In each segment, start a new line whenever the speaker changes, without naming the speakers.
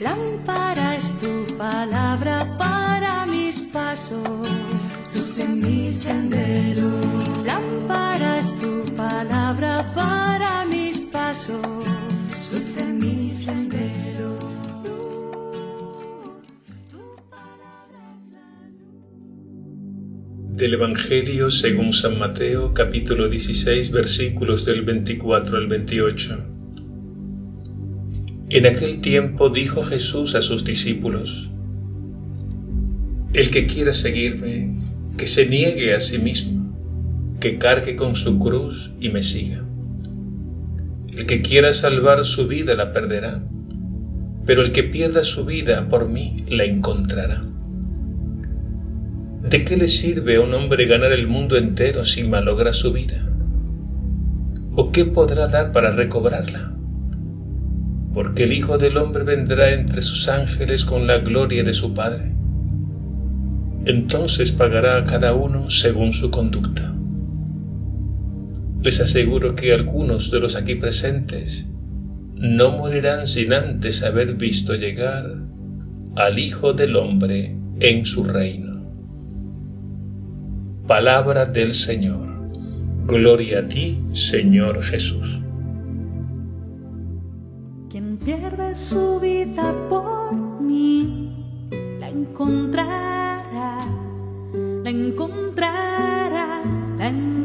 Lámpara es tu palabra para mis pasos, luz en mi sendero. Lámpara es tu palabra para mis pasos, luz en mi sendero.
Del Evangelio según San Mateo capítulo 16 versículos del 24 al 28. En aquel tiempo dijo Jesús a sus discípulos, El que quiera seguirme, que se niegue a sí mismo, que cargue con su cruz y me siga. El que quiera salvar su vida la perderá, pero el que pierda su vida por mí la encontrará. ¿De qué le sirve a un hombre ganar el mundo entero si malogra su vida? ¿O qué podrá dar para recobrarla? Porque el Hijo del Hombre vendrá entre sus ángeles con la gloria de su Padre. Entonces pagará a cada uno según su conducta. Les aseguro que algunos de los aquí presentes no morirán sin antes haber visto llegar al Hijo del Hombre en su reino. Palabra del Señor. Gloria a ti, Señor Jesús.
Pierde su vida por mí, la encontrará, la encontrará, la encontrará.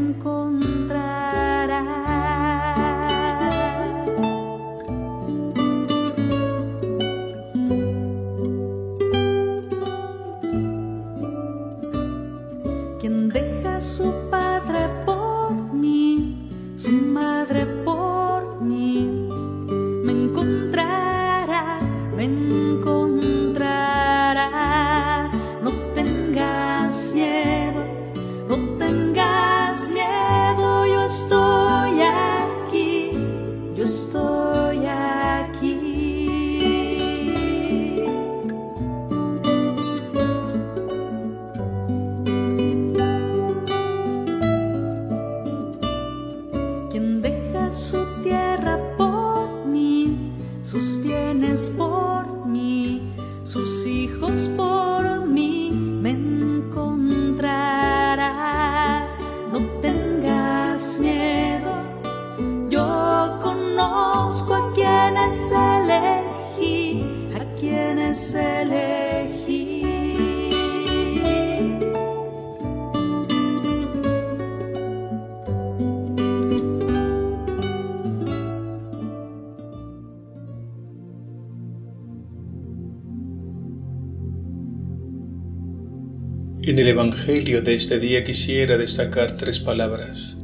En el Evangelio de este día quisiera destacar tres palabras,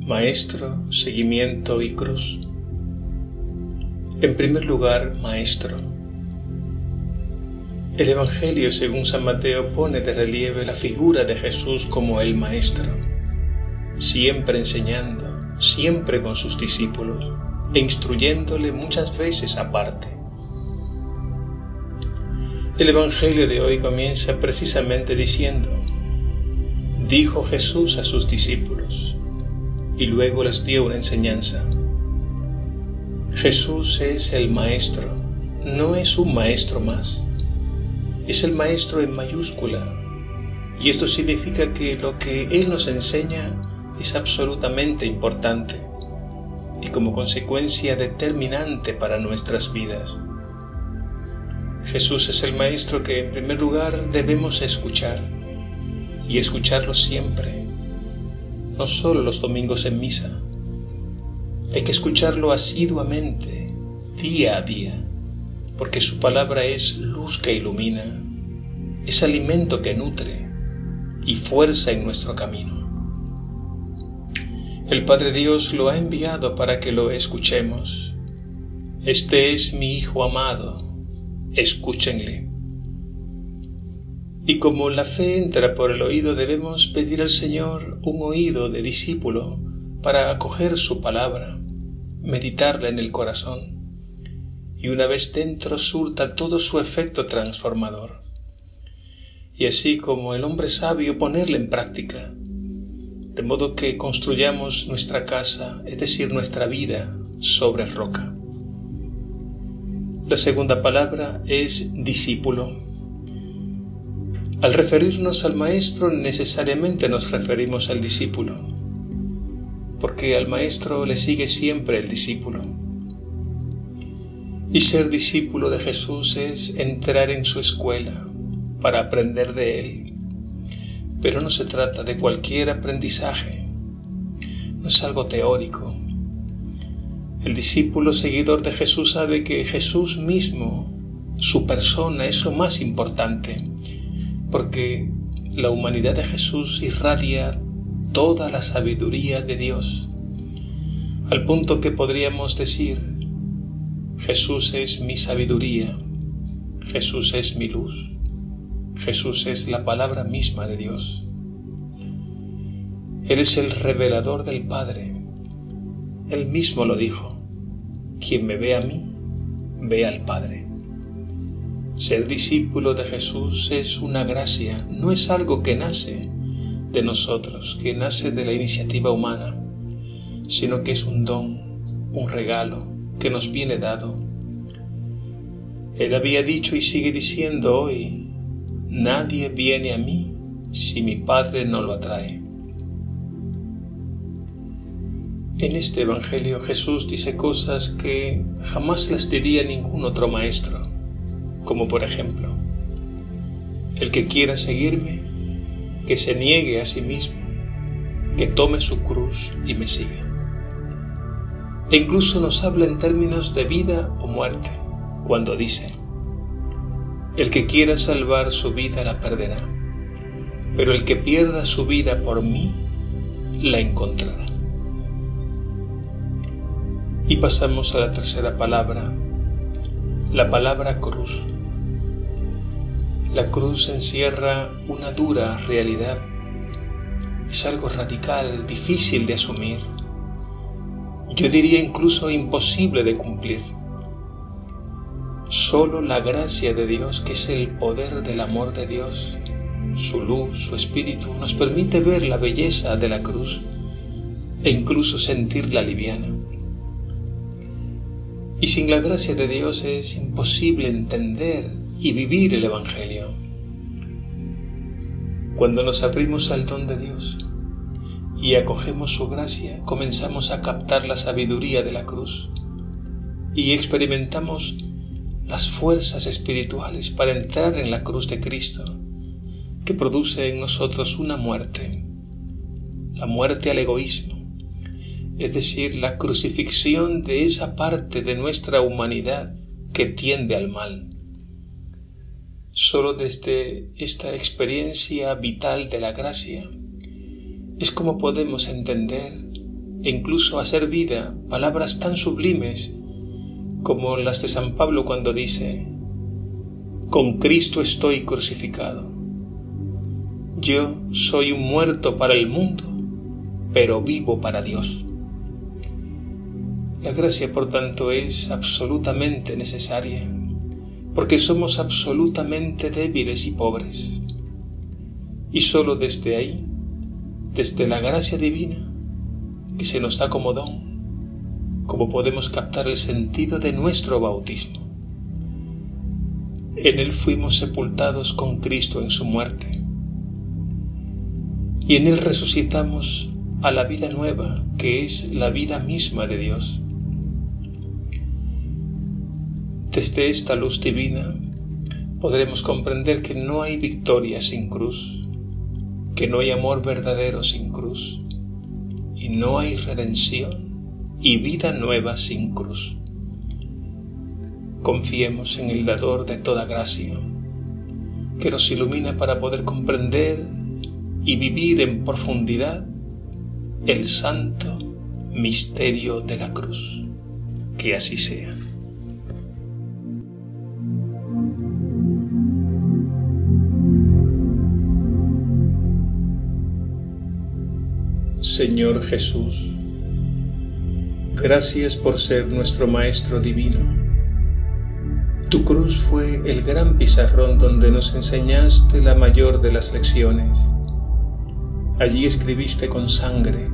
Maestro, seguimiento y cruz. En primer lugar, Maestro. El Evangelio según San Mateo pone de relieve la figura de Jesús como el Maestro, siempre enseñando, siempre con sus discípulos e instruyéndole muchas veces aparte. El Evangelio de hoy comienza precisamente diciendo, dijo Jesús a sus discípulos, y luego les dio una enseñanza. Jesús es el Maestro, no es un maestro más, es el Maestro en mayúscula, y esto significa que lo que Él nos enseña es absolutamente importante y como consecuencia determinante para nuestras vidas. Jesús es el Maestro que en primer lugar debemos escuchar y escucharlo siempre, no solo los domingos en misa. Hay que escucharlo asiduamente, día a día, porque su palabra es luz que ilumina, es alimento que nutre y fuerza en nuestro camino. El Padre Dios lo ha enviado para que lo escuchemos. Este es mi Hijo amado escúchenle. Y como la fe entra por el oído, debemos pedir al Señor un oído de discípulo para acoger su palabra, meditarla en el corazón, y una vez dentro surta todo su efecto transformador. Y así como el hombre sabio ponerla en práctica, de modo que construyamos nuestra casa, es decir, nuestra vida, sobre roca. La segunda palabra es discípulo. Al referirnos al maestro necesariamente nos referimos al discípulo, porque al maestro le sigue siempre el discípulo. Y ser discípulo de Jesús es entrar en su escuela para aprender de él. Pero no se trata de cualquier aprendizaje, no es algo teórico. El discípulo seguidor de Jesús sabe que Jesús mismo, su persona, es lo más importante porque la humanidad de Jesús irradia toda la sabiduría de Dios, al punto que podríamos decir, Jesús es mi sabiduría, Jesús es mi luz, Jesús es la palabra misma de Dios. Eres el revelador del Padre. Él mismo lo dijo. Quien me ve a mí, ve al Padre. Ser discípulo de Jesús es una gracia, no es algo que nace de nosotros, que nace de la iniciativa humana, sino que es un don, un regalo que nos viene dado. Él había dicho y sigue diciendo hoy, nadie viene a mí si mi Padre no lo atrae. En este Evangelio Jesús dice cosas que jamás las diría ningún otro maestro como por ejemplo, el que quiera seguirme, que se niegue a sí mismo, que tome su cruz y me siga. E incluso nos habla en términos de vida o muerte, cuando dice, el que quiera salvar su vida la perderá, pero el que pierda su vida por mí, la encontrará. Y pasamos a la tercera palabra, la palabra cruz. La cruz encierra una dura realidad. Es algo radical, difícil de asumir. Yo diría incluso imposible de cumplir. Solo la gracia de Dios, que es el poder del amor de Dios, su luz, su espíritu, nos permite ver la belleza de la cruz e incluso sentirla liviana. Y sin la gracia de Dios es imposible entender y vivir el Evangelio. Cuando nos abrimos al don de Dios y acogemos su gracia, comenzamos a captar la sabiduría de la cruz y experimentamos las fuerzas espirituales para entrar en la cruz de Cristo, que produce en nosotros una muerte, la muerte al egoísmo, es decir, la crucifixión de esa parte de nuestra humanidad que tiende al mal. Solo desde esta experiencia vital de la gracia es como podemos entender e incluso hacer vida palabras tan sublimes como las de San Pablo cuando dice, con Cristo estoy crucificado. Yo soy un muerto para el mundo, pero vivo para Dios. La gracia, por tanto, es absolutamente necesaria porque somos absolutamente débiles y pobres. Y sólo desde ahí, desde la gracia divina, que se nos da como don, como podemos captar el sentido de nuestro bautismo. En él fuimos sepultados con Cristo en su muerte. Y en él resucitamos a la vida nueva, que es la vida misma de Dios. Desde esta luz divina podremos comprender que no hay victoria sin cruz, que no hay amor verdadero sin cruz, y no hay redención y vida nueva sin cruz. Confiemos en el dador de toda gracia, que nos ilumina para poder comprender y vivir en profundidad el santo misterio de la cruz. Que así sea. Señor Jesús, gracias por ser nuestro Maestro Divino. Tu cruz fue el gran pizarrón donde nos enseñaste la mayor de las lecciones. Allí escribiste con sangre,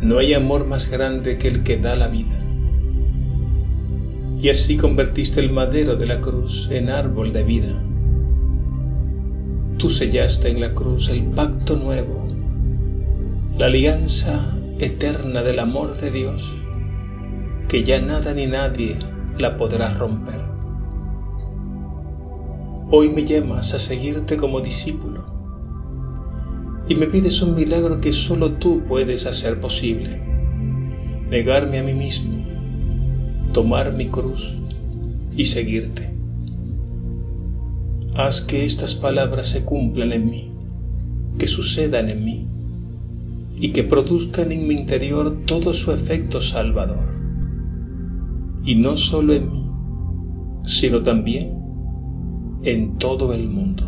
no hay amor más grande que el que da la vida. y así convertiste el madero de la cruz en árbol de vida. Tú sellaste en la cruz el pacto nuevo, la alianza eterna del amor de Dios, que ya nada ni nadie la podrá romper. Hoy me llamas a seguirte como discípulo y me pides un milagro que solo tú puedes hacer posible. Negarme a mí mismo, tomar mi cruz y seguirte. Haz que estas palabras se cumplan en mí, que sucedan en mí y que produzcan en mi interior todo su efecto salvador. Y no solo en mí, sino también en todo el mundo.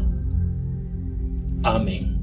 Amén.